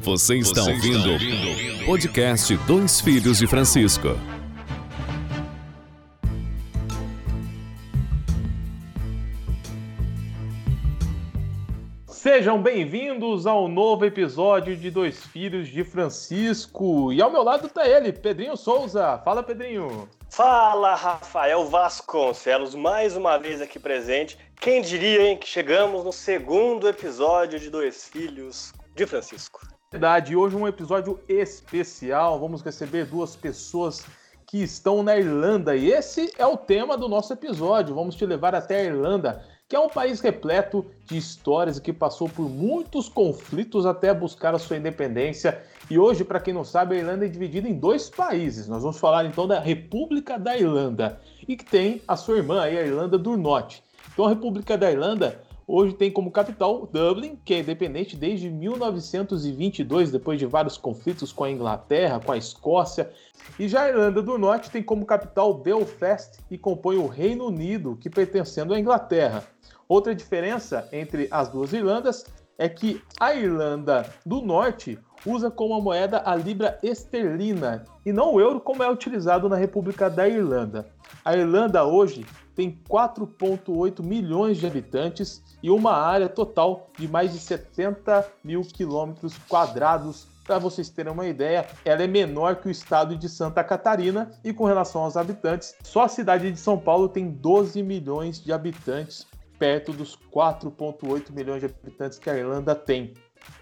Você está, Você ouvindo, ouvindo podcast Dois Filhos de Francisco. Sejam bem-vindos ao novo episódio de Dois Filhos de Francisco. E ao meu lado está ele, Pedrinho Souza. Fala, Pedrinho. Fala, Rafael Vasconcelos, mais uma vez aqui presente. Quem diria, hein, que chegamos no segundo episódio de Dois Filhos de Francisco. Verdade, hoje um episódio especial. Vamos receber duas pessoas que estão na Irlanda e esse é o tema do nosso episódio. Vamos te levar até a Irlanda, que é um país repleto de histórias e que passou por muitos conflitos até buscar a sua independência. E hoje, para quem não sabe, a Irlanda é dividida em dois países. Nós vamos falar então da República da Irlanda e que tem a sua irmã a Irlanda do Norte. Então a República da Irlanda hoje tem como capital Dublin, que é independente desde 1922, depois de vários conflitos com a Inglaterra, com a Escócia. E já a Irlanda do Norte tem como capital Belfast e compõe o Reino Unido, que pertencendo à Inglaterra. Outra diferença entre as duas Irlandas é que a Irlanda do Norte usa como moeda a libra esterlina e não o euro como é utilizado na República da Irlanda. A Irlanda hoje tem 4,8 milhões de habitantes e uma área total de mais de 70 mil quilômetros quadrados. Para vocês terem uma ideia, ela é menor que o estado de Santa Catarina e com relação aos habitantes, só a cidade de São Paulo tem 12 milhões de habitantes, perto dos 4,8 milhões de habitantes que a Irlanda tem.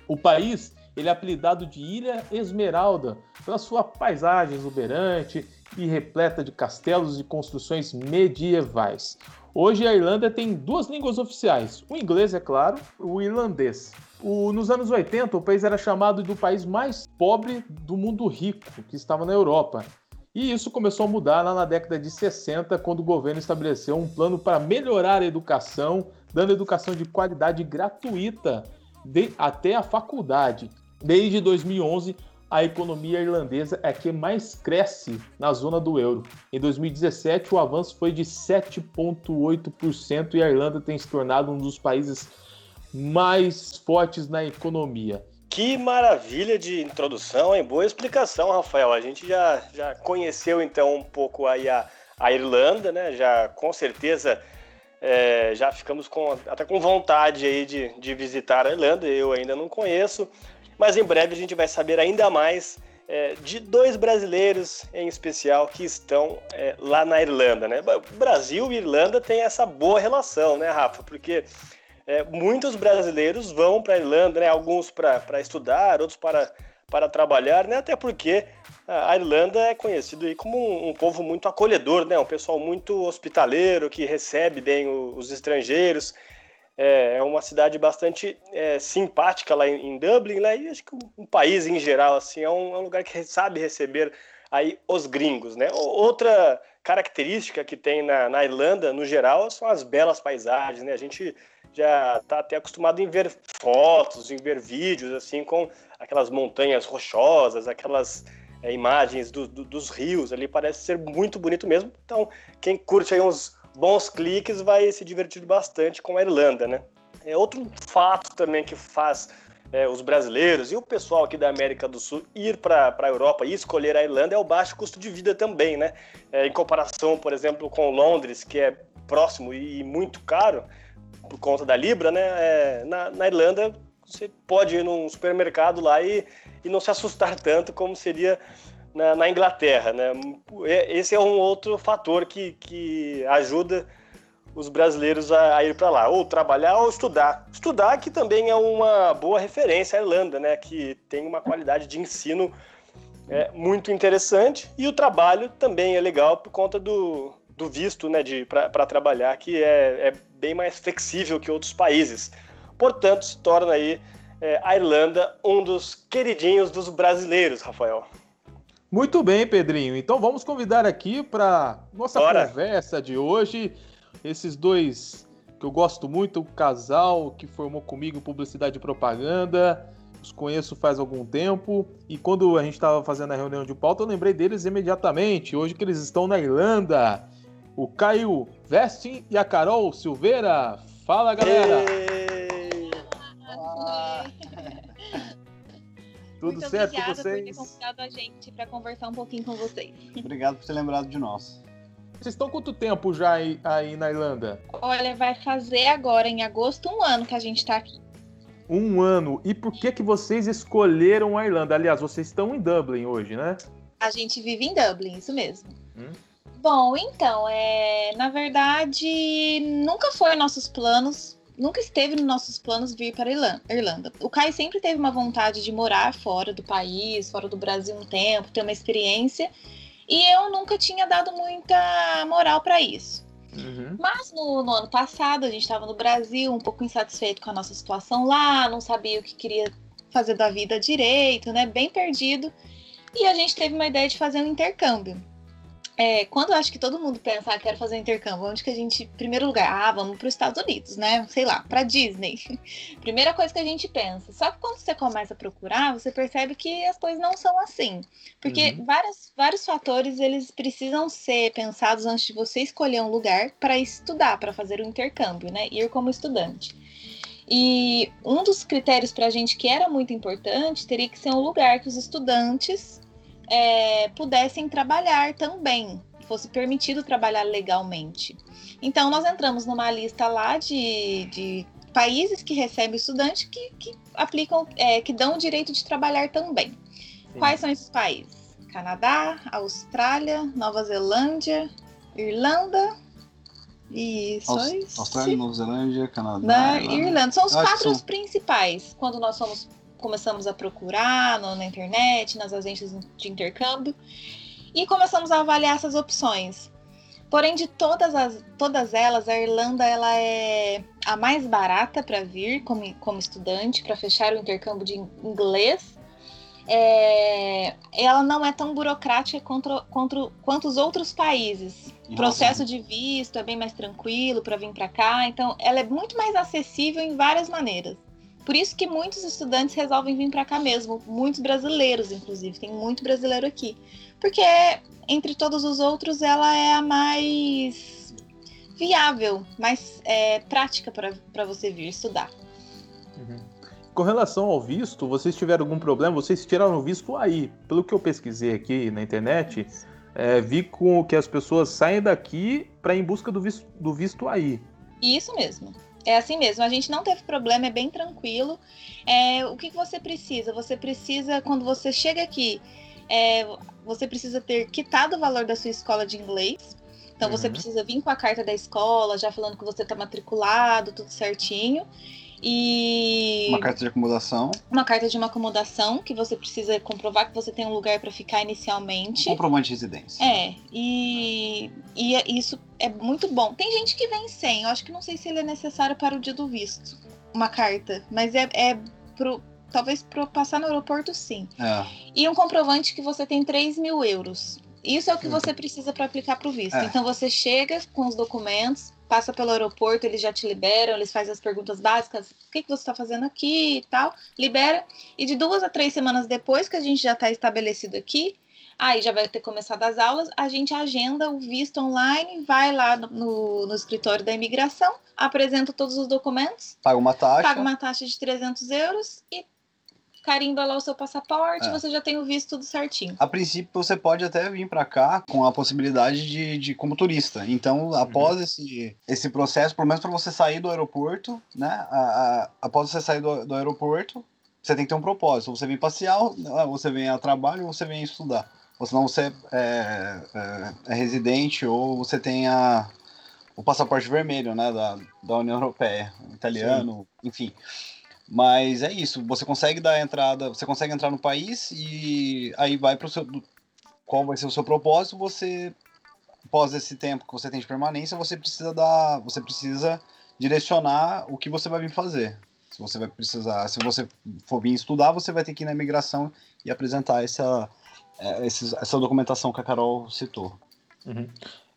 O país ele é apelidado de Ilha Esmeralda pela sua paisagem exuberante e repleta de castelos e construções medievais. Hoje a Irlanda tem duas línguas oficiais, o inglês, é claro, o irlandês. O, nos anos 80, o país era chamado do país mais pobre do mundo rico, que estava na Europa. E isso começou a mudar lá na década de 60, quando o governo estabeleceu um plano para melhorar a educação, dando educação de qualidade gratuita de, até a faculdade. Desde 2011, a economia irlandesa é que mais cresce na zona do euro. Em 2017, o avanço foi de 7,8% e a Irlanda tem se tornado um dos países mais fortes na economia. Que maravilha de introdução, hein? Boa explicação, Rafael. A gente já, já conheceu então um pouco aí a, a Irlanda, né? Já com certeza é, já ficamos com, até com vontade aí de, de visitar a Irlanda. Eu ainda não conheço. Mas em breve a gente vai saber ainda mais é, de dois brasileiros em especial que estão é, lá na Irlanda, né? Brasil e Irlanda têm essa boa relação, né, Rafa? Porque é, muitos brasileiros vão para a Irlanda, né? Alguns para estudar, outros para, para trabalhar, né? Até porque a Irlanda é conhecido como um, um, povo muito acolhedor, né? Um pessoal muito hospitaleiro que recebe bem os estrangeiros. É, é uma cidade bastante é, simpática lá em, em, Dublin, né? E acho que o, o país em geral assim é um, é um, lugar que sabe receber aí os gringos, né? Outra característica que tem na, na, Irlanda, no geral, são as belas paisagens, né? A gente já está até acostumado em ver fotos, em ver vídeos assim com aquelas montanhas rochosas, aquelas é, imagens do, do, dos rios ali, parece ser muito bonito mesmo. Então, quem curte aí uns bons cliques, vai se divertir bastante com a Irlanda, né? É outro fato também que faz é, os brasileiros e o pessoal aqui da América do Sul ir para a Europa e escolher a Irlanda é o baixo custo de vida também, né? É, em comparação, por exemplo, com Londres, que é próximo e muito caro por conta da Libra, né? É, na, na, Irlanda você pode ir num supermercado lá e, e não se assustar tanto como seria na, na, Inglaterra. Né? Esse é um outro fator que, que ajuda os brasileiros a, a ir para lá, ou trabalhar ou estudar. Estudar que também é uma boa referência à Irlanda, né? que tem uma qualidade de ensino é, muito interessante, e o trabalho também é legal por conta do, do visto né, para trabalhar, que é, é, bem mais flexível que outros países. Portanto, se torna aí é, a Irlanda um dos queridinhos dos brasileiros, Rafael. Muito bem, Pedrinho. Então vamos convidar aqui para nossa Bora. conversa de hoje esses dois que eu gosto muito, o casal que formou comigo publicidade e propaganda. Os conheço faz algum tempo e quando a gente estava fazendo a reunião de pauta, eu lembrei deles imediatamente. Hoje que eles estão na Irlanda. O Caio Vestin e a Carol Silveira. Fala, galera! Ei! Tudo Muito certo obrigada com vocês? por ter convidado a gente para conversar um pouquinho com vocês. Obrigado por ter lembrado de nós. Vocês estão quanto tempo já aí, aí na Irlanda? Olha, vai fazer agora, em agosto, um ano que a gente tá aqui. Um ano. E por que que vocês escolheram a Irlanda? Aliás, vocês estão em Dublin hoje, né? A gente vive em Dublin, isso mesmo. Hum. Bom, então, é, na verdade, nunca foi nossos planos, nunca esteve nos nossos planos vir para a Irlan- Irlanda. O Kai sempre teve uma vontade de morar fora do país, fora do Brasil um tempo, ter uma experiência, e eu nunca tinha dado muita moral para isso. Uhum. Mas no, no ano passado, a gente estava no Brasil, um pouco insatisfeito com a nossa situação lá, não sabia o que queria fazer da vida direito, né? Bem perdido. E a gente teve uma ideia de fazer um intercâmbio. É, quando eu acho que todo mundo pensa, ah, quero fazer um intercâmbio, onde que a gente, primeiro lugar, ah, vamos para os Estados Unidos, né? Sei lá, para Disney. Primeira coisa que a gente pensa. Só que quando você começa a procurar, você percebe que as coisas não são assim. Porque Uhum. várias, vários fatores, eles precisam ser pensados antes de você escolher um lugar para estudar, para fazer o intercâmbio, né? Ir como estudante. E um dos critérios para a gente que era muito importante teria que ser um lugar que os estudantes é, pudessem trabalhar também, fosse permitido trabalhar legalmente. Então, nós entramos numa lista lá de, de países que recebem estudantes que, que aplicam, é, que dão o direito de trabalhar também. Sim. Quais são esses países? Canadá, Austrália, Nova Zelândia, Irlanda isso. Austrália, Nova Zelândia, Canadá. Na Irlanda. Irlanda. São os quatro são. principais. Quando nós fomos, começamos a procurar na internet, nas agências de intercâmbio, e começamos a avaliar essas opções. Porém, de todas, as, todas elas, a Irlanda ela é a mais barata para vir como, como estudante, para fechar o intercâmbio de inglês. É, ela não é tão burocrática contra, contra, quanto os outros países. O processo relação- de visto é bem mais tranquilo para vir para cá, então ela é muito mais acessível em várias maneiras. Por isso que muitos estudantes resolvem vir para cá mesmo, muitos brasileiros, inclusive, tem muito brasileiro aqui, porque entre todos os outros ela é a mais viável, mais é, prática para você vir estudar. Uhum. Com relação ao visto, vocês tiveram algum problema? Vocês tiraram o visto aí. Pelo que eu pesquisei aqui na internet, é, vi com que as pessoas saem daqui para ir em busca do visto, do visto aí. Isso mesmo. É assim mesmo. A gente não teve problema, é bem tranquilo. É, o que, que você precisa? Você precisa, quando você chega aqui, é, você precisa ter quitado o valor da sua escola de inglês. Então você Uhum. precisa vir com a carta da escola, já falando que você está matriculado, tudo certinho. E Uma carta de acomodação, uma carta de uma acomodação que você precisa comprovar que você tem um lugar para ficar inicialmente. comprovante de residência. É, e, e é- isso é muito bom. Tem gente que vem sem, eu acho que não sei se ele é necessário para o dia do visto, uma carta, mas é, é pro, talvez para passar no aeroporto sim. É. E um comprovante que você tem 3 mil euros. Isso é o que você precisa para aplicar para o visto. É. Então você chega com os documentos, passa pelo aeroporto, eles já te liberam, eles fazem as perguntas básicas, o que, que você está fazendo aqui e tal, libera. E de duas a três semanas depois que a gente já está estabelecido aqui, aí já vai ter começado as aulas, a gente agenda o visto online, vai lá no- no, no escritório da imigração, apresenta todos os documentos, Paga uma taxa. paga uma taxa de 300 euros e carimba lá o seu passaporte, É. você já tem o visto tudo certinho. A princípio, você pode até vir para cá com a possibilidade de, de como turista. Então, após esse, esse processo, pelo menos para você sair do aeroporto, né? a- a- após você sair do, do aeroporto, você tem que ter um propósito. Você vem passear, você vem a trabalho, ou você vem estudar. Ou senão você é, é- é residente ou você tem a, o passaporte vermelho, né? Da, da União Europeia, italiano, enfim. Mas é isso, você consegue dar entrada, você consegue entrar no país e aí vai para o seu. Qual vai ser o seu propósito? Você, após esse tempo que você tem de permanência, você precisa dar. Você precisa direcionar o que você vai vir fazer. Se você vai precisar, se você for vir estudar, você vai ter que ir na imigração e apresentar essa, é, essa documentação que a Carol citou. Uhum.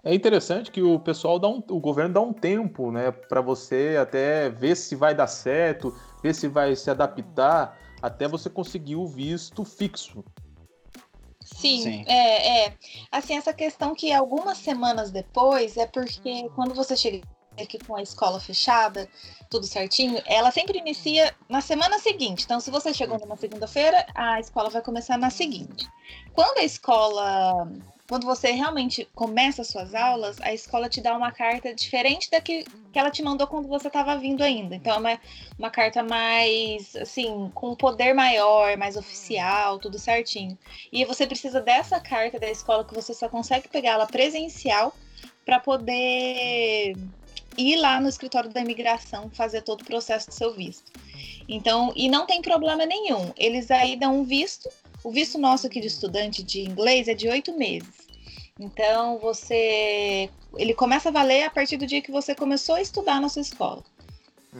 É interessante que o pessoal dá um, o governo dá um tempo, né, para você até ver se vai dar certo, ver se vai se adaptar, até você conseguir o visto fixo. Sim, Sim. É, é. Assim, essa questão que algumas semanas depois é porque quando você chega que com a escola fechada, tudo certinho, ela sempre inicia na semana seguinte. Então, se você chegou numa segunda-feira, a escola vai começar na seguinte. Quando a escola quando você realmente começa as suas aulas, a escola te dá uma carta diferente da que, que ela te mandou quando você estava vindo ainda. Então é uma, uma carta mais, assim, com um poder maior, mais oficial, tudo certinho. E você precisa dessa carta da escola que você só consegue pegar ela presencial para poder ir lá no escritório da imigração fazer todo o processo do seu visto. Então, e não tem problema nenhum. Eles aí dão um visto o visto nosso aqui de estudante de inglês é de oito meses. Então, você. Ele começa a valer a partir do dia que você começou a estudar na sua escola.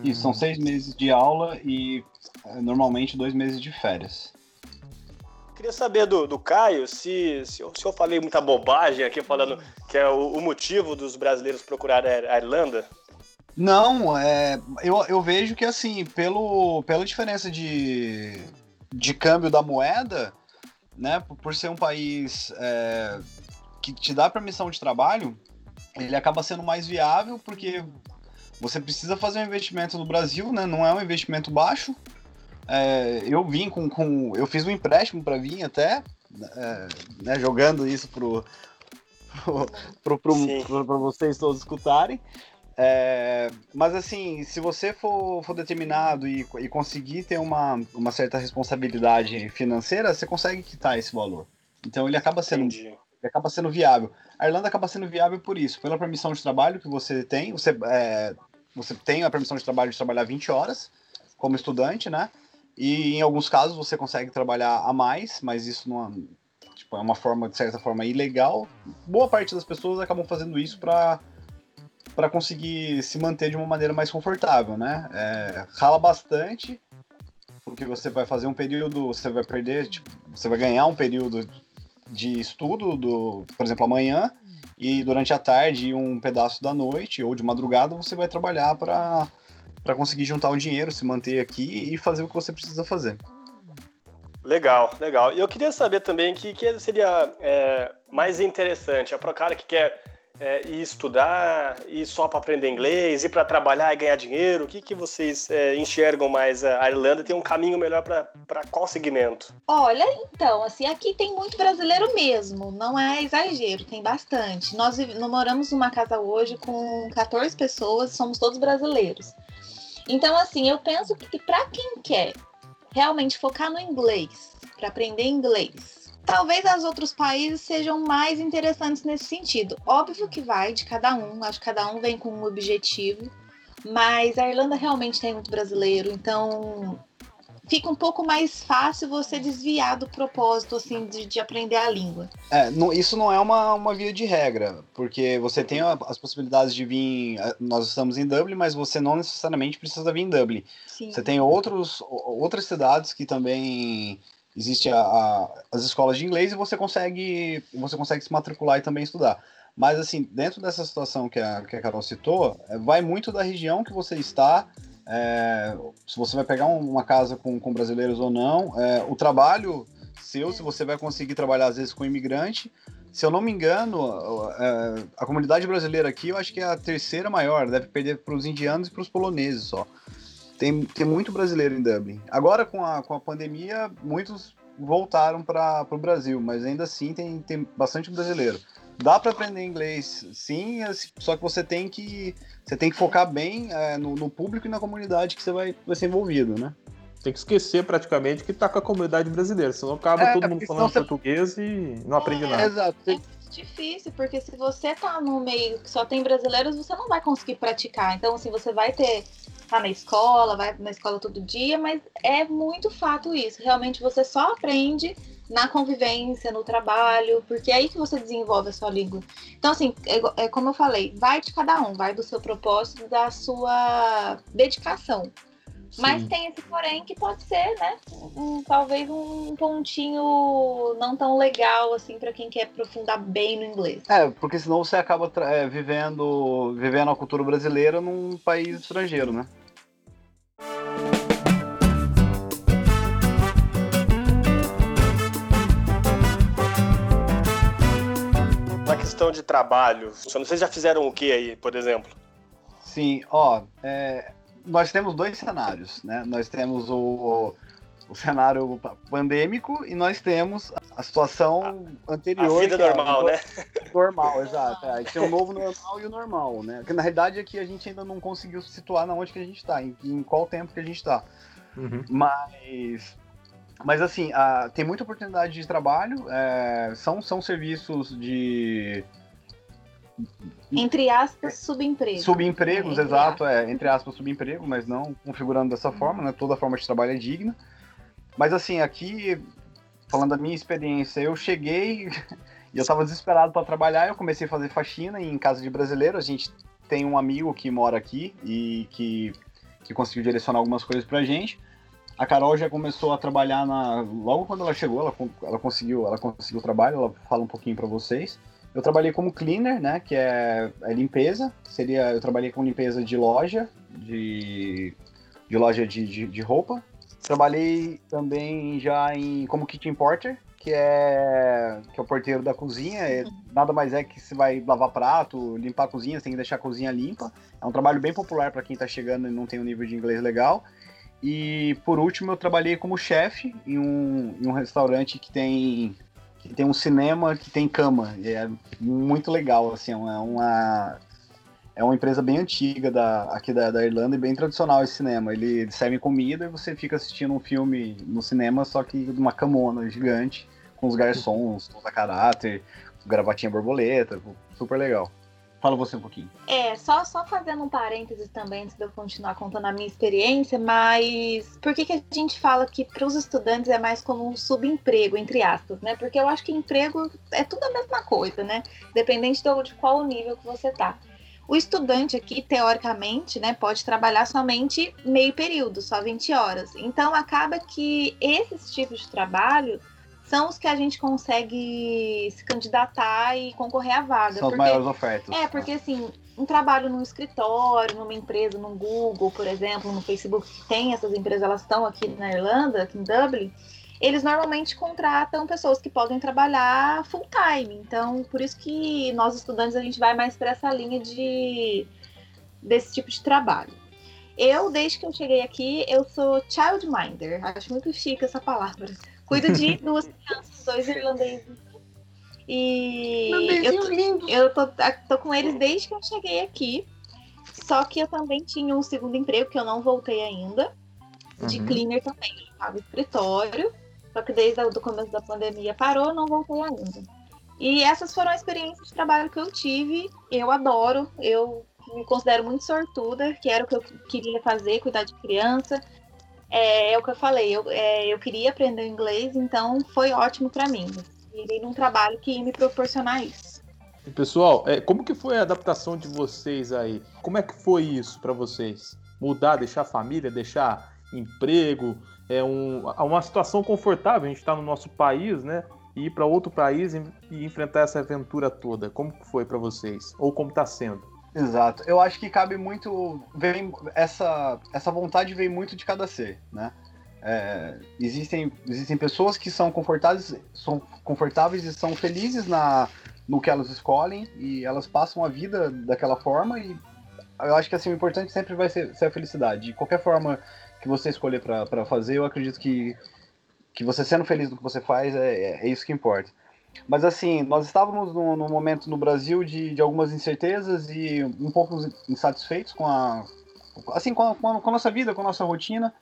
Isso, são seis meses de aula e eh, normalmente dois meses de férias. Queria saber do, do Caio se, se, eu, se eu falei muita bobagem aqui falando que é o, o motivo dos brasileiros procurarem a Irlanda. Não, é, eu, eu vejo que assim, pelo, pela diferença de, de câmbio da moeda, né, por ser um país é, que te dá permissão de trabalho, ele acaba sendo mais viável porque você precisa fazer um investimento no Brasil, né, não é um investimento baixo. É, eu vim com, com, eu fiz um empréstimo para vir até, é, né, jogando isso pro pro, vocês todos escutarem. É, mas assim, se você for, for determinado e, e, conseguir ter uma, uma certa responsabilidade financeira, você consegue quitar esse valor. Então ele acaba sendo, ele acaba sendo viável. A Irlanda acaba sendo viável por isso, pela permissão de trabalho que você tem. Você, é, você tem a permissão de trabalho de trabalhar 20 horas como estudante, né? E em alguns casos você consegue trabalhar a mais, mas isso não é, tipo, é uma forma, de certa forma, ilegal. Boa parte das pessoas acabam fazendo isso para para conseguir se manter de uma maneira mais confortável, né? É, rala bastante, porque você vai fazer um período, você vai perder, tipo, você vai ganhar um período de estudo, do, por exemplo, amanhã, e durante a tarde e um pedaço da noite ou de madrugada você vai trabalhar para para conseguir juntar o dinheiro, se manter aqui e fazer o que você precisa fazer. Legal, legal. E eu queria saber também que, que seria é, mais interessante, para o cara que quer é, ir estudar, ir só para aprender inglês, ir para trabalhar e ganhar dinheiro? O que, que vocês é, enxergam mais? A Irlanda tem um caminho melhor para qual segmento? Olha, então, assim, aqui tem muito brasileiro mesmo, não é exagero, tem bastante. Nós, moramos numa casa hoje com 14 pessoas, somos todos brasileiros. Então, assim, eu penso que para quem quer realmente focar no inglês, para aprender inglês, Talvez os outros países sejam mais interessantes nesse sentido. Óbvio que vai de cada um, acho que cada um vem com um objetivo, mas a Irlanda realmente tem muito brasileiro, então fica um pouco mais fácil você desviar do propósito assim de, de aprender a língua. É, não, isso não é uma, uma via de regra, porque você tem as possibilidades de vir. Nós estamos em Dublin, mas você não necessariamente precisa vir em Dublin. Sim. Você tem outros, outras cidades que também existe a, a, as escolas de inglês e você consegue você consegue se matricular e também estudar. Mas assim, dentro dessa situação que a, que a Carol citou, é, vai muito da região que você está, é, se você vai pegar uma casa com, com brasileiros ou não, é, o trabalho seu, se você vai conseguir trabalhar às vezes com imigrante. Se eu não me engano, é, a comunidade brasileira aqui eu acho que é a terceira maior, deve perder para os indianos e para os poloneses só. Tem, tem muito brasileiro em Dublin. Agora, com a, com a pandemia, muitos voltaram para o Brasil, mas ainda assim tem, tem bastante brasileiro. Dá para aprender inglês, sim, só que você tem que você tem que focar bem é, no, no, público e na comunidade que você vai, vai ser envolvido, né? Tem que esquecer praticamente que tá com a comunidade brasileira, senão acaba é, todo mundo falando você... português e não aprende é, nada. Exato. É difícil, porque se você tá no meio que só tem brasileiros, você não vai conseguir praticar. Então, assim, você vai ter tá na escola, vai na escola todo dia, mas é muito fato isso. Realmente você só aprende na convivência, no trabalho, porque é aí que você desenvolve a sua língua. Então, assim, é, é como eu falei, vai de cada um, vai do seu propósito, da sua dedicação. Sim. Mas tem esse porém que pode ser, né? Um, talvez um pontinho não tão legal assim para quem quer aprofundar bem no inglês. É, porque senão você acaba é, vivendo, vivendo a cultura brasileira num país estrangeiro, né? questão de trabalho, vocês já fizeram o que aí, por exemplo? Sim, ó, é, nós temos dois cenários, né? Nós temos o, o cenário pandêmico e nós temos a situação anterior. A vida que é normal, né? Normal, exato. É, tem o novo normal e o normal, né? Porque na realidade aqui a gente ainda não conseguiu se situar na onde que a gente está, em, em qual tempo que a gente está. Uhum. Mas, mas assim, a- tem muita oportunidade de trabalho. é, são, são serviços de Entre aspas, subemprego. subempregos, É, exato, é, entre aspas, subemprego, mas não configurando dessa forma, né? Toda forma de trabalho é digna. Mas assim, aqui, falando da minha experiência, eu cheguei e eu tava desesperado para trabalhar, eu comecei a fazer faxina em casa de brasileiro. A gente tem um amigo que mora aqui e que, que conseguiu direcionar algumas coisas pra gente. A Carol já começou a trabalhar na. Logo quando ela chegou, ela, ela conseguiu, ela conseguiu o trabalho, ela fala um pouquinho para vocês. Eu trabalhei como cleaner, né? Que é, é limpeza. Seria. Eu trabalhei com limpeza de loja, de, de loja de, de, de roupa. Trabalhei também já em como kitchen porter, que é que é o porteiro da cozinha. É, nada mais é que você vai lavar prato, limpar a cozinha, você tem que deixar a cozinha limpa. É um trabalho bem popular para quem está chegando e não tem um nível de inglês legal. E por último, eu trabalhei como chefe em um, em um restaurante que tem que tem um cinema que tem cama. É muito legal, assim, é uma é uma empresa bem antiga da, aqui da, da Irlanda e bem tradicional esse cinema. Ele, serve comida e você fica assistindo um filme no cinema, só que de uma camona gigante, com os garçons, todo a caráter, gravatinha borboleta, super legal. Fala você um pouquinho. É, só, só fazendo um parênteses também, antes de eu continuar contando a minha experiência, mas por que, que a gente fala que para os estudantes é mais como um subemprego, entre aspas, né? Porque eu acho que emprego é tudo a mesma coisa, né? Dependente do, de qual nível que você tá. O estudante aqui, teoricamente, né, pode trabalhar somente meio período, só 20 horas. Então acaba que esses tipos de trabalho são os que a gente consegue se candidatar e concorrer à vaga. São as porque- maiores ofertas. é, porque assim, um trabalho num escritório, numa empresa, no Google, por exemplo, no Facebook, que tem essas empresas, elas estão aqui na Irlanda, aqui em Dublin, eles normalmente contratam pessoas que podem trabalhar full time. Então, por isso que nós estudantes a gente vai mais para essa linha de desse tipo de trabalho. Eu, desde que eu cheguei aqui, eu sou childminder. Acho muito chique essa palavra. Cuido de duas crianças, dois irlandeses. E eu, eu tô, tô com eles desde que eu cheguei aqui. Só que eu também tinha um segundo emprego, que eu não voltei ainda. De Uhum. cleaner também. Eu tava no escritório. Só que desde o do começo da pandemia parou, não voltei ainda. E essas foram as experiências de trabalho que eu tive. Eu adoro. Eu me considero muito sortuda, que era o que eu queria fazer, cuidar de criança. É, é o que eu falei, eu, é, eu queria aprender inglês, então foi ótimo para mim. Irei num trabalho que me proporcionar isso. E, pessoal, é, como que foi a adaptação de vocês aí? Como é que foi isso para vocês? Mudar, deixar família, deixar emprego, é um, uma situação confortável. A gente está no nosso país, né? E ir para outro país e, e enfrentar essa aventura toda. Como que foi para vocês? Ou como está sendo? Exato. Eu acho que cabe muito. Vem, essa, essa vontade vem muito de cada ser, né? É, existem, existem pessoas que são confortáveis, são confortáveis e são felizes na, no que elas escolhem e elas passam a vida daquela forma e eu acho que assim, o importante sempre vai ser, ser a felicidade. De qualquer forma que você escolher para fazer, eu acredito que, que você sendo feliz no que você faz é, é isso que importa. Mas assim, nós estávamos num, num momento no Brasil de, de algumas incertezas e um pouco insatisfeitos com a, assim, com a, com a, com a nossa vida, com a nossa rotina.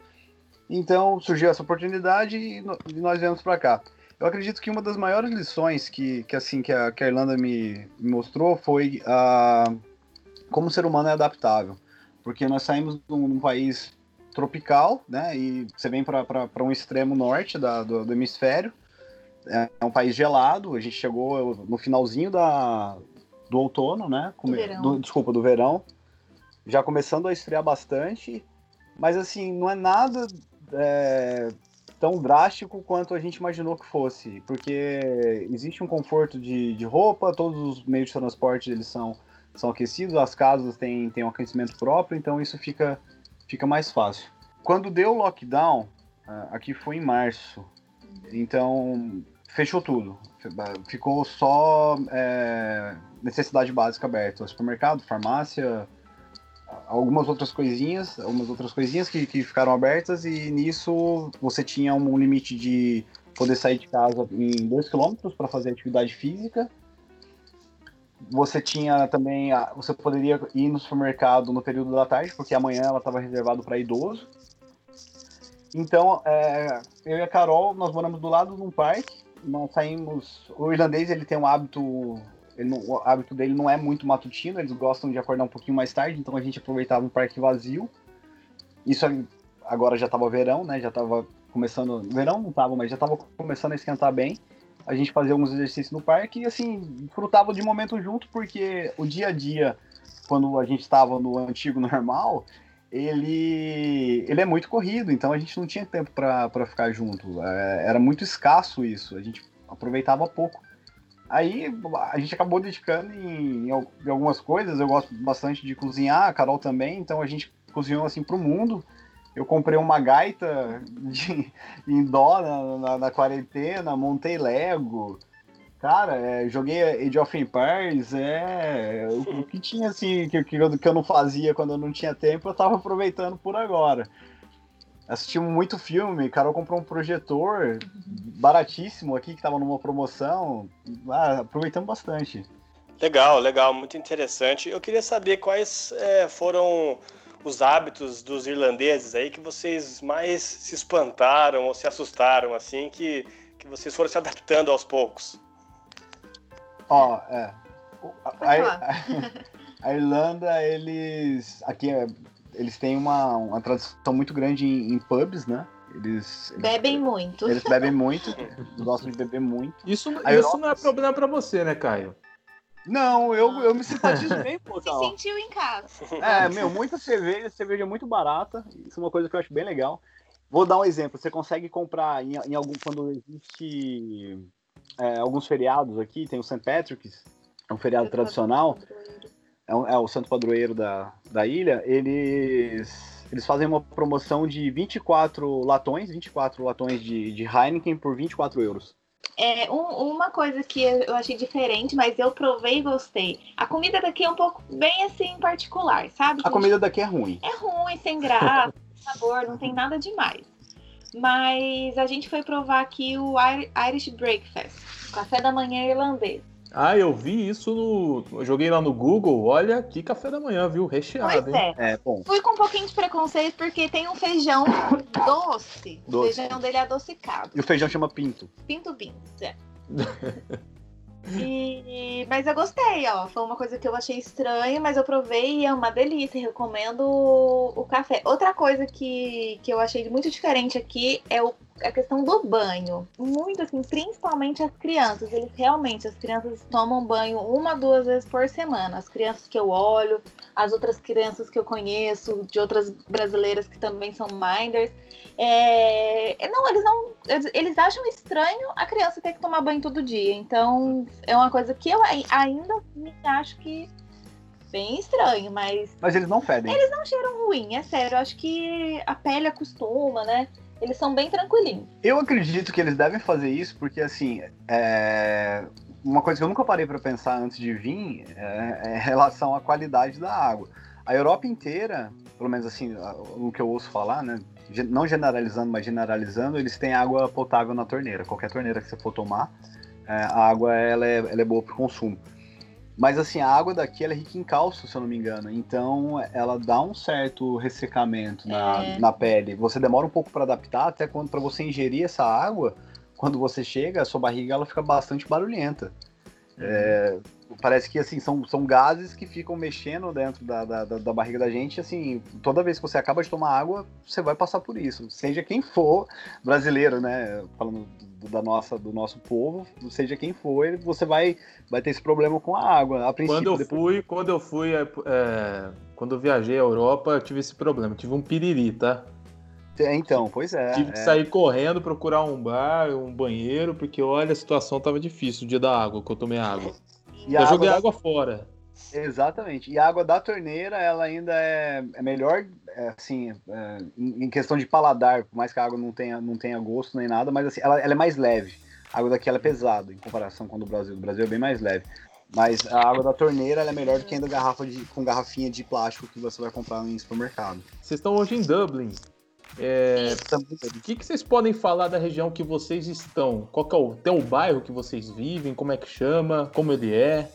Então surgiu essa oportunidade e, no- e nós viemos para cá. Eu acredito que uma das maiores lições que, que assim que a, que a Irlanda me, me mostrou foi ah, como o ser humano é adaptável, porque nós saímos de um, de um país tropical, né? E você vem para um extremo norte da, do, do hemisfério. É um país gelado. A gente chegou no finalzinho da, do outono, né? Come- verão. do- desculpa, do verão. Já começando a esfriar bastante. Mas assim, não é nada é, tão drástico quanto a gente imaginou que fosse. Porque existe um conforto de, de roupa, todos os meios de transporte eles são, são aquecidos, as casas têm, têm um aquecimento próprio, então isso fica, fica mais fácil. Quando deu o lockdown, ah, aqui foi em março, então fechou tudo. Ficou só é, necessidade básica aberta: supermercado, farmácia, algumas outras coisinhas, algumas outras coisinhas que, que ficaram abertas e nisso você tinha um limite de poder sair de casa em 2 km para fazer atividade física. Você tinha também, você poderia ir no supermercado no período da tarde, porque amanhã ela estava reservado para idoso. Então, é, eu e a Carol, nós moramos do lado de um parque, nós saímos. O irlandês ele tem um hábito não, o hábito dele não é muito matutino, eles gostam de acordar um pouquinho mais tarde, então a gente aproveitava um parque vazio. Isso agora já estava verão, né? Já estava começando. Verão não estava, mas já estava começando a esquentar bem. A gente fazia alguns exercícios no parque e assim, frutava de momento junto, porque o dia a dia, quando a gente estava no antigo normal, ele, ele é muito corrido, então a gente não tinha tempo para ficar junto. É, era muito escasso isso, a gente aproveitava pouco. Aí a gente acabou dedicando em, em, algumas coisas. Eu gosto bastante de cozinhar, a Carol também, então a gente cozinhou assim pro mundo. Eu comprei uma gaita de, em dó na, na, na quarentena, montei Lego. Cara, é, joguei Age of Empires, é. O, o que tinha assim, que, que, eu, que eu não fazia quando eu não tinha tempo, eu tava aproveitando por agora assistimos muito filme. Carol comprou um projetor baratíssimo aqui, que estava numa promoção. Ah, aproveitamos bastante. Legal, legal, muito interessante. Eu queria saber quais é, foram os hábitos dos irlandeses aí que vocês mais se espantaram ou se assustaram, assim, que, que vocês foram se adaptando aos poucos. Ó, é. A, a, a, Irlanda, eles. Aqui é eles têm uma, uma tradição muito grande em, em pubs, né? Eles, eles, bebem muito. Eles bebem muito, gostam de beber muito. Isso, isso Europa... não é problema para você, né, Caio? Não, eu, eu me simpatizo bem, pô. Se sentiu em casa. É, meu, muita cerveja, cerveja muito barata. Isso é uma coisa que eu acho bem legal. Vou dar um exemplo. Você consegue comprar em, em algum quando existe é, alguns feriados aqui, tem o St. Patrick's, é um feriado tradicional é, é o santo padroeiro da, da ilha, eles, eles fazem uma promoção de 24 latões, 24 latões de, de Heineken por 24 euros. É, um, uma coisa que eu achei diferente, mas eu provei e gostei. A comida daqui é um pouco bem assim particular, sabe? A comida daqui é ruim. É ruim, sem graça, sabor, não tem nada demais. Mas a gente foi provar aqui o Irish Breakfast, café da manhã irlandês. Ah, eu vi isso no. Eu joguei lá no Google. Olha que café da manhã, viu? Recheado, pois é. é bom. Fui com um pouquinho de preconceito porque tem um feijão doce. doce. O feijão dele é adocicado. E o feijão chama pinto. Pinto beans, é. E, mas eu gostei, ó. Foi uma coisa que eu achei estranha, mas eu provei e é uma delícia. Recomendo o, o café. Outra coisa que, que eu achei muito diferente aqui é o a questão do banho. Muito assim, principalmente as crianças. Eles realmente, as crianças tomam banho uma, duas vezes por semana. As crianças que eu olho, as outras crianças que eu conheço, de outras brasileiras que também são minders. É... não, eles não. Eles acham estranho a criança ter que tomar banho todo dia. Então, é uma coisa que eu ainda me acho que bem estranho, mas. Mas eles não fedem. Eles não cheiram ruim, é sério. Eu acho que a pele acostuma, né? Eles são bem tranquilinhos. Eu acredito que eles devem fazer isso porque, assim, é... uma coisa que eu nunca parei para pensar antes de vir é, é relação à qualidade da água. A Europa inteira, pelo menos assim, o que eu ouço falar, né? Não generalizando, mas generalizando, eles têm água potável na torneira. Qualquer torneira que você for tomar, é, a água ela é, ela é boa para consumo. Mas assim, a água daqui é rica em cálcio, se eu não me engano. Então ela dá um certo ressecamento na, é. na pele. Você demora um pouco para adaptar, até quando para você ingerir essa água, quando você chega, a sua barriga ela fica bastante barulhenta. Uhum. É, parece que assim são, são gases que ficam mexendo dentro da, da, da, barriga da gente. Assim, toda vez que você acaba de tomar água, você vai passar por isso. Seja quem for brasileiro, né? Falando da nossa, do nosso povo, seja quem for, você vai, vai ter esse problema com a água. A princípio, quando eu depois... fui, quando eu fui, é, é, quando eu viajei à Europa, eu tive esse problema. Eu tive um piriri, tá? É, então, pois é. Tive que é. sair correndo, procurar um bar, um banheiro, porque olha, a situação tava difícil o dia da água, que eu tomei água. E eu joguei da... água fora. Exatamente. E a água da torneira, ela ainda é, é melhor, é, assim, é, em questão de paladar, por mais que a água não tenha, não tenha gosto nem nada, mas assim, ela, ela é mais leve. A água daqui ela é pesada em comparação com a do Brasil. O Brasil é bem mais leve. Mas a água da torneira ela é melhor do que ainda garrafa de, com garrafinha de plástico que você vai comprar em supermercado. Vocês estão hoje em Dublin. É, o que, que vocês podem falar da região que vocês estão? Qual que é o, tem o bairro que vocês vivem? Como é que chama? Como ele é?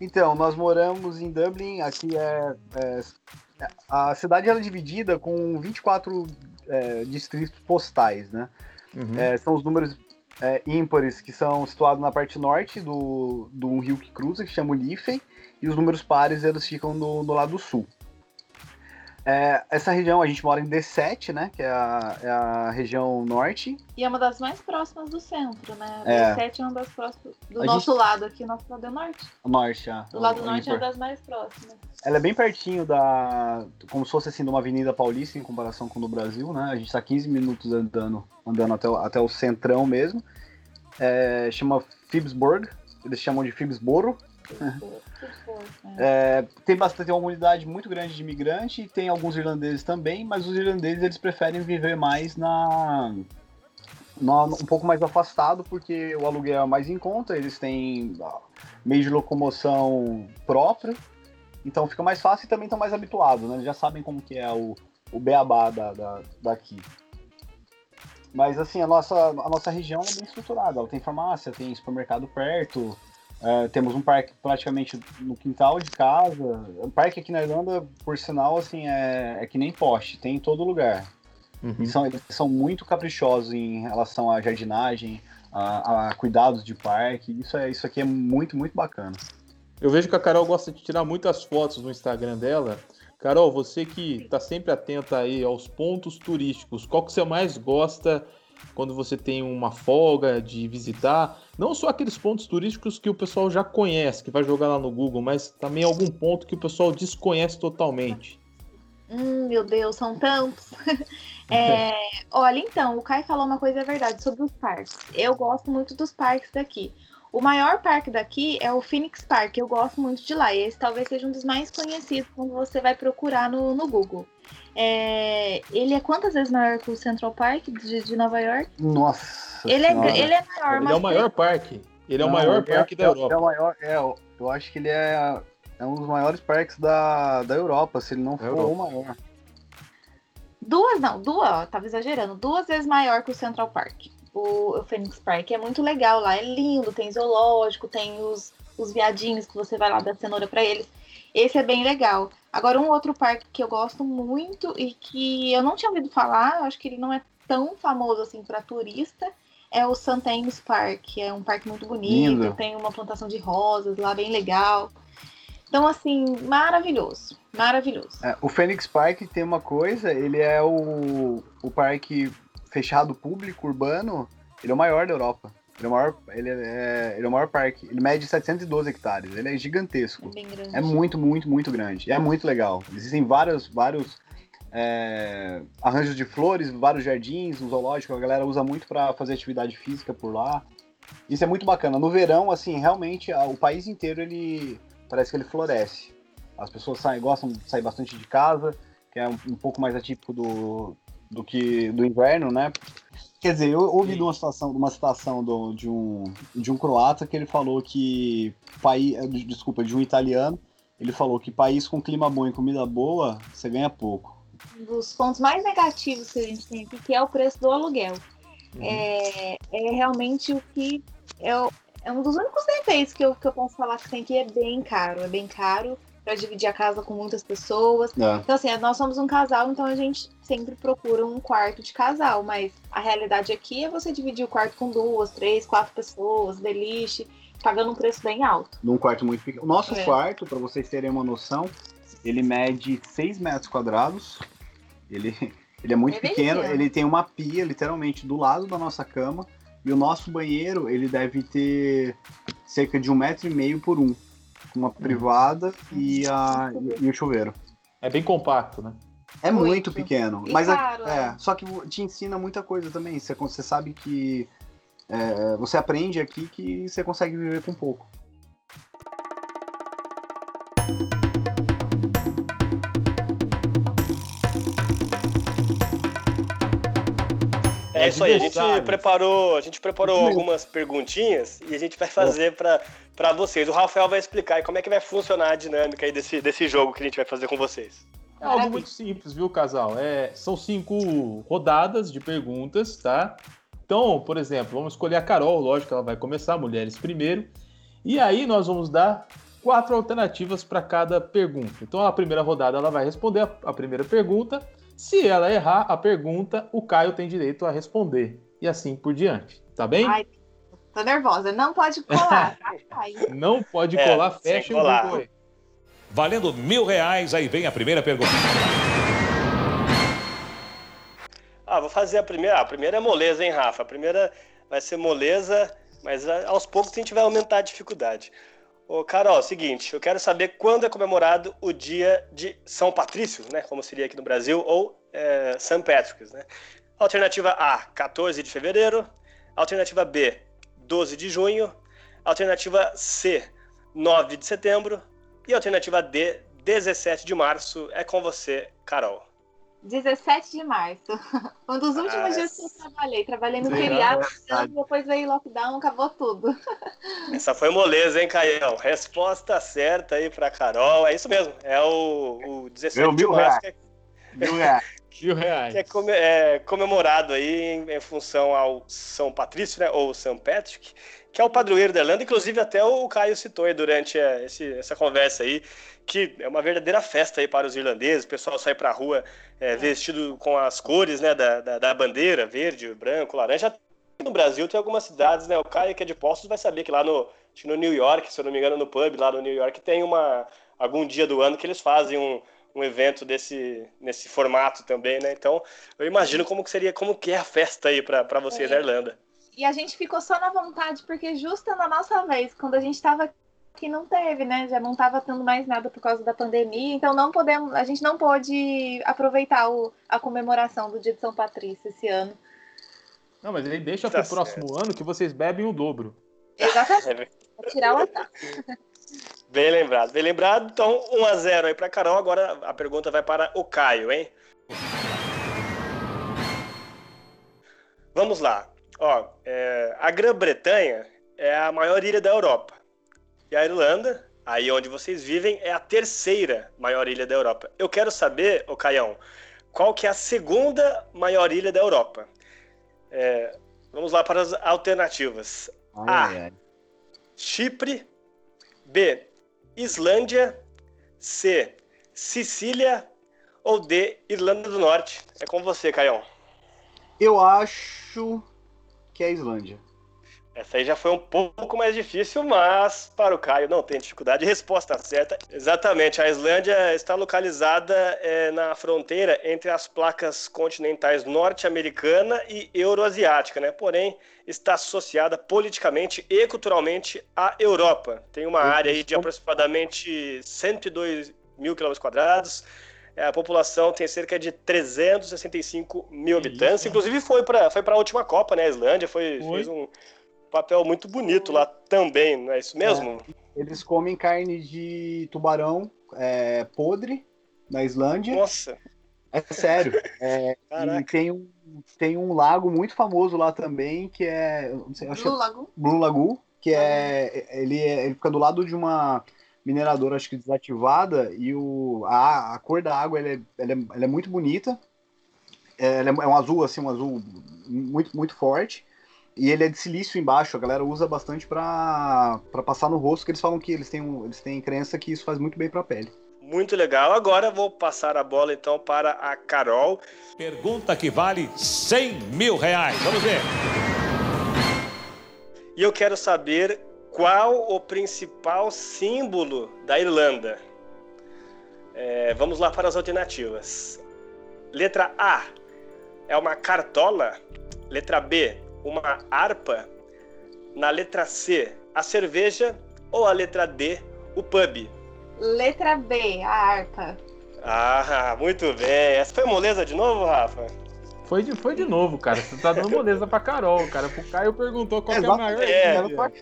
Então, nós moramos em Dublin, aqui é, é a cidade é dividida com 24 é, distritos postais, né? Uhum. É, são os números é, ímpares que são situados na parte norte do, do rio que cruza, que chama o Liffey, e os números pares eles ficam no lado sul. É, essa região, a gente mora em D7, né? Que é a, é a, região norte. E é uma das mais próximas do centro, né? É. D7 é uma das próximas. Do a nosso gente... lado aqui, nosso lado é norte. Norte, ah. Do lado o, norte é uma das mais próximas. Ela é bem pertinho da. Como se fosse assim, de uma avenida paulista em comparação com o do Brasil, né? A gente tá 15 minutos andando, andando até, o, até o centrão mesmo. É, chama Fibsburg, eles chamam de Fibsboro. É, tem bastante uma comunidade muito grande de imigrantes, tem alguns irlandeses também, mas os irlandeses eles preferem viver mais na, na um pouco mais afastado porque o aluguel é mais em conta, eles têm meio de locomoção próprio, então fica mais fácil e também estão mais habituados, né? Eles já sabem como que é o, o beabá da, da, daqui. Mas assim, a nossa, a nossa região é bem estruturada, ela tem farmácia, tem supermercado perto, Uh, temos um parque praticamente no quintal de casa. O parque aqui na Irlanda, por sinal, assim, é, é que nem poste, tem em todo lugar. Uhum. São, eles são muito caprichosos em relação à jardinagem, a, a, cuidados de parque. Isso, é, isso aqui é muito, muito bacana. Eu vejo que a Carol gosta de tirar muitas fotos no Instagram dela. Carol, você que está sempre atenta aí aos pontos turísticos, qual que você mais gosta quando você tem uma folga de visitar, não só aqueles pontos turísticos que o pessoal já conhece, que vai jogar lá no Google, mas também algum ponto que o pessoal desconhece totalmente. Hum, meu Deus, são tantos. é, olha, então, o Kai falou uma coisa é verdade sobre os parques. Eu gosto muito dos parques daqui. O maior parque daqui é o Phoenix Park, eu gosto muito de lá. Esse talvez seja um dos mais conhecidos quando você vai procurar no, no Google. É, ele é quantas vezes maior que o Central Park de, de Nova York? Nossa. Ele é, ele é maior, Ele é o maior parque. Ele é o maior parque é, da Europa. É o maior, é, eu acho que ele é, é um dos maiores parques da, da Europa, se ele não for o maior. Duas, não, duas, tava exagerando, duas vezes maior que o Central Park. O, o Phoenix Park é muito legal lá, é lindo, tem zoológico, tem os, os viadinhos que você vai lá dar cenoura para eles. Esse é bem legal. Agora, um outro parque que eu gosto muito e que eu não tinha ouvido falar, acho que ele não é tão famoso assim para turista, é o St. Ames Park. É um parque muito bonito, Lindo. tem uma plantação de rosas lá bem legal. Então, assim, maravilhoso. Maravilhoso. É, o Phoenix Park tem uma coisa, ele é o, o parque fechado público, urbano, ele é o maior da Europa. Ele é, o maior, ele, é, ele é o maior parque. Ele mede 712 hectares. Ele é gigantesco. É, é muito, muito, muito grande. E é muito legal. Existem vários, vários é, arranjos de flores, vários jardins, um zoológico. A galera usa muito para fazer atividade física por lá. Isso é muito bacana. No verão, assim, realmente o país inteiro ele parece que ele floresce. As pessoas saem, gostam de sair bastante de casa, que é um, um pouco mais atípico do, do que do inverno, né? Quer dizer, eu ouvi de uma situação, uma situação do, de, um, de um croata que ele falou que país, desculpa, de um italiano, ele falou que país com clima bom e comida boa, você ganha pouco. Um dos pontos mais negativos que a gente tem aqui, que é o preço do aluguel. Uhum. É, é realmente o que é, é um dos únicos defeitos que eu, que eu posso falar que tem aqui é bem caro, é bem caro para dividir a casa com muitas pessoas. É. Então, assim, nós somos um casal, então a gente sempre procura um quarto de casal, mas a realidade aqui é você dividir o quarto com duas, três, quatro pessoas, beliche, pagando um preço bem alto. Num quarto muito pequeno. O nosso é. quarto, para vocês terem uma noção, ele mede 6 metros quadrados. Ele, ele é muito é pequeno, pequeno, ele tem uma pia literalmente do lado da nossa cama. E o nosso banheiro, ele deve ter cerca de um metro e meio por um uma privada e, a, e, e, o chuveiro. É bem compacto, né? É muito, muito pequeno. mas é, é, é, só que te ensina muita coisa também. Você, você sabe que é, você aprende aqui que você consegue viver com pouco. É isso aí, a gente preparou, a gente preparou algumas perguntinhas e a gente vai fazer para para vocês. O Rafael vai explicar como é que vai funcionar a dinâmica aí desse, desse jogo que a gente vai fazer com vocês. É algo muito simples, viu, casal? É, são cinco rodadas de perguntas, tá? Então, por exemplo, vamos escolher a Carol, lógico que ela vai começar, mulheres primeiro. E aí nós vamos dar quatro alternativas para cada pergunta. Então, a primeira rodada ela vai responder a, a primeira pergunta. Se ela errar a pergunta, o Caio tem direito a responder. E assim por diante. Tá bem? Ai, tô nervosa. Não pode colar, Não pode é, colar, fecha o aí. Valendo mil reais, aí vem a primeira pergunta. Ah, vou fazer a primeira. Ah, a primeira é moleza, hein, Rafa? A primeira vai ser moleza, mas ah, aos poucos a gente vai aumentar a dificuldade. Ô, Carol, seguinte, eu quero saber quando é comemorado o dia de São Patrício, né? Como seria aqui no Brasil, ou é, St. Patrick's, né? Alternativa A, 14 de fevereiro. Alternativa B, 12 de junho. Alternativa C, 9 de setembro. E alternativa D, 17 de março. É com você, Carol. 17 de março. Um dos últimos ah, dias que eu trabalhei. Trabalhei no feriado, é depois veio lockdown, acabou tudo. Essa foi moleza, hein, Caião? Resposta certa aí pra Carol. É isso mesmo. É o, o 17 Meu, de março. Que é... Mil reais. Mil reais. Que é, come, é comemorado aí em, em, função ao São Patrício, né? Ou São Patrick, que é o padroeiro da Irlanda. Inclusive, até o Caio citou aí durante é, esse, essa conversa aí, que é uma verdadeira festa aí para os irlandeses. O pessoal sai para a rua é, vestido com as cores né, da, da, da, bandeira, verde, branco, laranja. No Brasil tem algumas cidades, né? O Caio que é de Postos vai saber que lá no, no New York, se eu não me engano, no pub lá no New York, tem uma algum dia do ano que eles fazem um, um evento desse nesse formato também, né? Então, eu imagino como que seria, como que é a festa aí para vocês é. da Irlanda. E a gente ficou só na vontade, porque justo na nossa vez, quando a gente estava aqui, não teve, né? Já não estava tendo mais nada por causa da pandemia, então não podemos, a gente não pôde aproveitar o, a comemoração do Dia de São Patrício esse ano. Não, mas aí deixa tá pro certo. próximo ano que vocês bebem o dobro. Exatamente. É. tirar o ataque. Bem lembrado, bem lembrado. Então, 1 a 0 aí para Carol. Agora a pergunta vai para o Caio, hein? Vamos lá. Ó, é, a Grã-Bretanha é a maior ilha da Europa. E a Irlanda, aí onde vocês vivem, é a terceira maior ilha da Europa. Eu quero saber, ô Caião, qual que é a segunda maior ilha da Europa? É, vamos lá para as alternativas. Ai, a. Ai. Chipre. B. Islândia. C. Sicília. Ou D. Irlanda do Norte. É com você, Caião. Eu acho que é a Islândia. Essa aí já foi um pouco mais difícil, mas para o Caio não tem dificuldade. Resposta certa. Exatamente. A Islândia está localizada é, na fronteira entre as placas continentais norte-americana e euroasiática, né? Porém, está associada politicamente e culturalmente à Europa. Tem uma área aí de aproximadamente 102 mil quilômetros quadrados. A população tem cerca de 365 mil habitantes. Isso. Inclusive foi para foi a última Copa, né? A Islândia foi, foi. fez um papel muito bonito lá também, não é isso mesmo? É, eles comem carne de tubarão é, podre na Islândia. Nossa! É sério. É, e tem um, tem um lago muito famoso lá também, que é. Sei, Blue é Lagoon? Blue Lagoon, que é, ele é. Ele fica do lado de uma mineradora, acho que desativada, e o, a, a cor da água ela é, ela é, ela é muito bonita. É, é, é um azul, assim, um azul muito, muito forte. E ele é de silício embaixo, a galera usa bastante para passar no rosto, que eles falam que eles têm, um, eles têm crença que isso faz muito bem para a pele. Muito legal. Agora vou passar a bola então para a Carol. Pergunta que vale 100 mil reais. Vamos ver. E eu quero saber qual o principal símbolo da Irlanda. É, vamos lá para as alternativas. Letra A é uma cartola. Letra B, uma harpa? Na letra C, a cerveja? Ou a letra D, o pub? Letra B, a harpa. Ah, muito bem. Essa foi moleza de novo, Rafa? Foi de, foi de novo, cara. Você tá dando moleza pra Carol, cara. Pro Caio perguntou qual é, é a maior. É,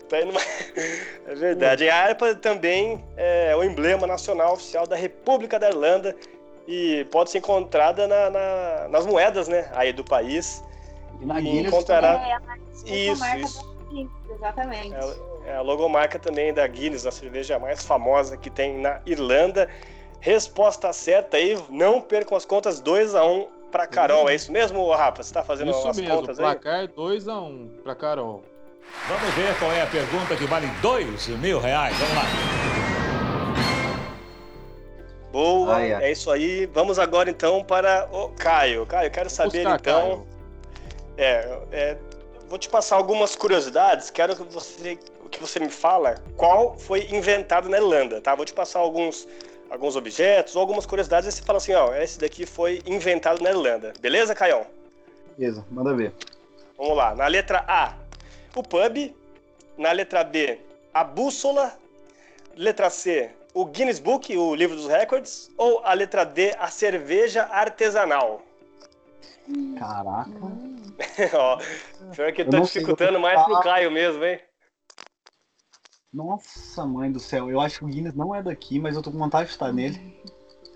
tá indo... é verdade. A harpa também é o emblema nacional oficial da República da Irlanda e pode ser encontrada na, na, nas moedas, né, aí do país. E na Guinness encontrará... É, isso, isso. Exatamente. É a logomarca também da Guinness, a cerveja mais famosa que tem na Irlanda. Resposta certa aí, não percam as contas, 2 a 1 um para Carol. É isso mesmo, Rafa? Você está fazendo Isso as mesmo, contas aí? placar 2x1 um pra Carol. Vamos ver qual é a pergunta que vale dois mil reais. Vamos lá. Boa, Ai, ai. é isso aí. Vamos agora então para o Caio. Caio, eu quero saber Buscar, então. Caio. É, é, vou te passar algumas curiosidades. Quero que você, que você me fala qual foi inventado na Irlanda, tá? Vou te passar alguns, alguns objetos ou algumas curiosidades e você fala assim, ó, esse daqui foi inventado na Irlanda. Beleza, Caião? Beleza, manda ver. Vamos lá. Na letra A, o pub. Na letra B, a bússola. Letra C, o Guinness Book, o livro dos recordes. Ou a letra D, a cerveja artesanal. Caraca. Ó, pior que eu Eu tô dificultando eu vou mais pro. Caio mesmo, hein? Nossa, mãe do céu. Eu acho que o Guinness não é daqui, mas eu tô com vontade de chutar nele.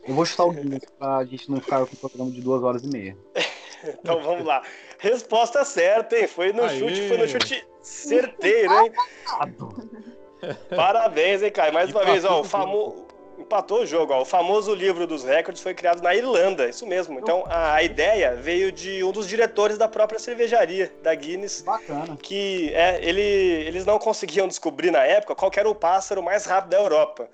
Eu vou chutar o Guinness pra gente não ficar com o programa de duas horas e meia. Então vamos lá. Resposta certa, hein? Foi no Aê. chute, foi no chute certeiro, hein? Parabéns, hein, Caio? Mais uma Empatou vez, ó, o famoso. Empatou o jogo, ó. O famoso livro dos recordes foi criado na Irlanda, isso mesmo. Então a, a ideia veio de um dos diretores da própria cervejaria, da Guinness, Bacana. que é, ele, eles não conseguiam descobrir na época qual era o pássaro mais rápido da Europa.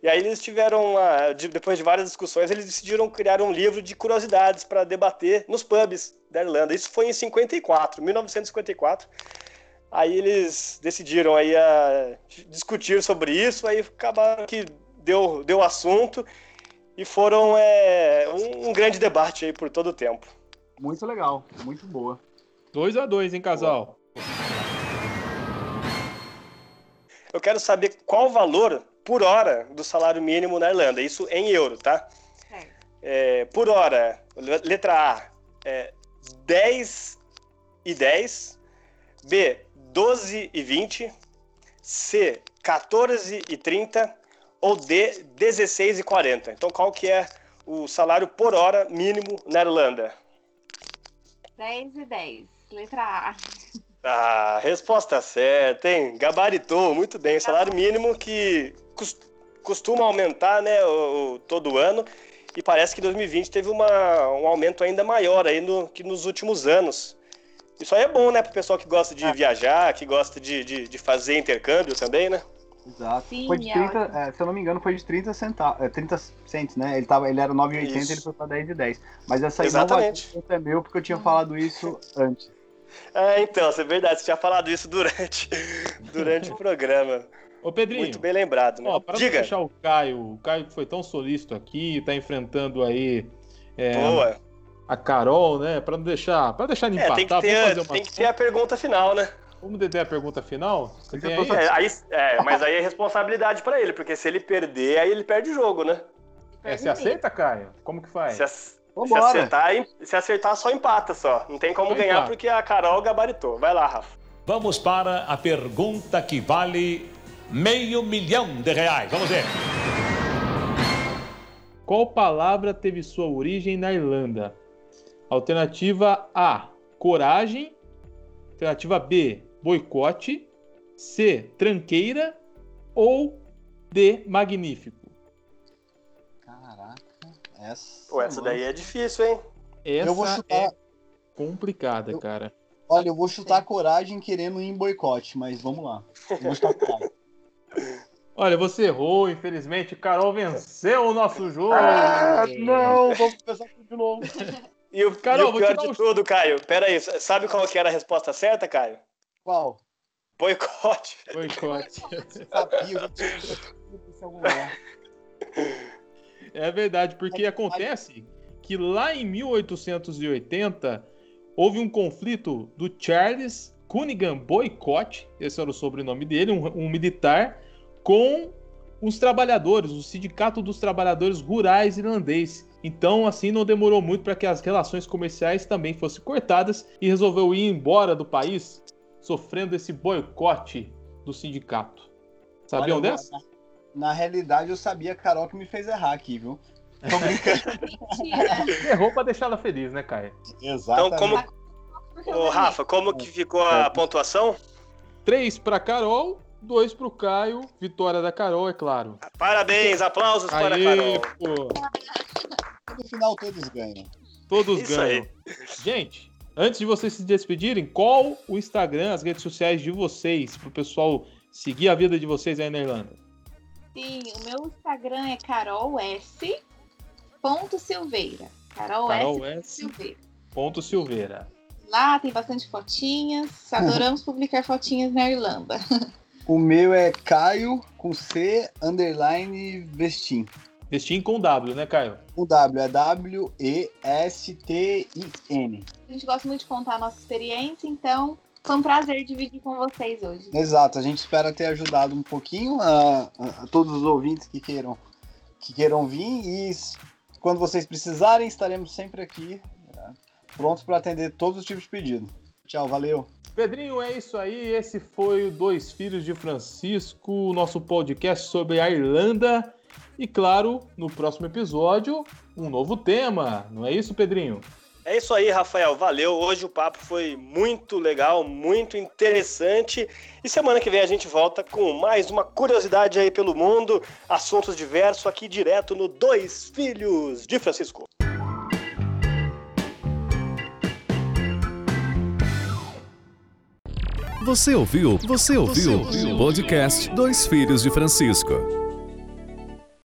E aí eles tiveram, uma, de- depois de várias discussões, eles decidiram criar um livro de curiosidades para debater nos pubs da Irlanda. Isso foi em 54, 1954. Aí eles decidiram aí a discutir sobre isso, aí acabaram que deu, deu assunto e foram é, um, um grande debate aí por todo o tempo. Muito legal, muito boa. 2x2, hein, casal? Eu quero saber qual o valor por hora do salário mínimo na Irlanda. Isso em euro, tá? Certo. É, por hora, le- letra A, é 10 e 10. B, 12 e 20. C, 14 e 30. Ou D, 16 e 40. Então, qual que é o salário por hora mínimo na Irlanda? 10 e 10. Letra A. Ah, resposta certa, hein? Gabaritou, muito bem. Salário mínimo que cos- costuma aumentar, né, o, o- todo ano. E parece que 2020 teve uma, um aumento ainda maior aí no, que nos últimos anos. Isso aí é bom, né, pro pessoal que gosta de viajar, que gosta de, de, de fazer intercâmbio também, né? Exato. Sim, foi de é 30, ótimo. é, se eu não me engano, foi de 30 centavos. É, 30 cents, né? Ele, tava, ele era 9,80 Isso. ele foi pra 10 e 10. Mas essa Exatamente. não é meu, porque eu tinha falado isso antes. É, então, isso é verdade, você tinha falado isso durante, durante o programa. Ô, Pedrinho. Muito bem lembrado, né? Ó, para não Diga. deixar o Caio, o Caio que foi tão solícito aqui, tá enfrentando aí é, Boa. a Carol, né? Para não deixar, para deixar ele É, tem que, empatar, ter, fazer uma tem que ter a pergunta final, né? Vamos ter a pergunta final? Você tem aí? É, aí, é, mas aí é responsabilidade pra ele, porque se ele perder, aí ele perde o jogo, né? É, você aceita, Caio? Como que faz? Se, ac- se acertar, se acertar, só empata só. Não tem como Só ganhar porque a Carol gabaritou. Vai lá, Rafa. Vamos para a pergunta que vale meio milhão de reais. Vamos ver. Qual palavra teve sua origem na Irlanda? Alternativa A, coragem. Alternativa B, boicote. C, tranqueira. Ou D, magnífico. Caraca. Essa, Pô, essa daí é difícil, hein? Essa Eu vou chutar. é complicada, Eu- cara. Olha, eu vou chutar coragem querendo ir em boicote, mas vamos lá. Eu vou chutar coragem. Olha, você errou, infelizmente. Carol venceu o nosso jogo. Ah, não, vamos começar tudo de novo. E o, Carol, e o vou te pior de um tudo, Caio, pera aí, sabe qual que era a resposta certa, Caio? Qual? Boicote. Boicote. Sabia. É verdade, porque acontece que lá em 1880 houve um conflito do Charles Cunningham Boycott, esse era o sobrenome dele, um, um militar, com os trabalhadores, o Sindicato dos Trabalhadores Rurais Irlandês. Então, assim, não demorou muito para que as relações comerciais também fossem cortadas e resolveu ir embora do país, sofrendo esse boicote do sindicato. Sabiam Olha, dessa? Na, na realidade, eu sabia a Carol que me fez errar aqui, viu? Tô brincando. Mentira. Errou para deixar ela feliz, né, Caio? Então, Exatamente. como. Ô, Rafa, como que ficou a pontuação? 3 para Carol, Dois pro Caio, vitória da Carol, é claro. Parabéns, aplausos para a Aê, Carol. pô. No final todos ganham. Todos Isso ganham. aí. Gente, antes de vocês se despedirem, qual o Instagram, as redes sociais de vocês, pro pessoal seguir a vida de vocês aí na Irlanda? Sim, o meu Instagram é carolS.silveira. Carol, Carol S. S. Silveira. Ponto Silveira. Lá tem bastante fotinhas. Adoramos publicar fotinhas na Irlanda. O meu é Caio com C underline Vestim. Vestim com W, né, Caio? O W é W-E-S-T-I-N. A gente gosta muito de contar a nossa experiência, então foi um prazer dividir com vocês hoje. Exato, a gente espera ter ajudado um pouquinho a, a- todos os ouvintes que queiram, que queiram vir e quando vocês precisarem, estaremos sempre aqui, né, prontos para atender todos os tipos de pedido. Tchau, valeu. Pedrinho, é isso aí. Esse foi o Dois Filhos de Francisco, o nosso podcast sobre a Irlanda. E claro, no próximo episódio, um novo tema. Não é isso, Pedrinho? É isso aí, Rafael. Valeu. Hoje o papo foi muito legal, muito interessante. E semana que vem a gente volta com mais uma curiosidade aí pelo mundo, assuntos diversos aqui direto no Dois Filhos de Francisco. Você ouviu? Você ouviu? Podcast Dois Filhos de Francisco.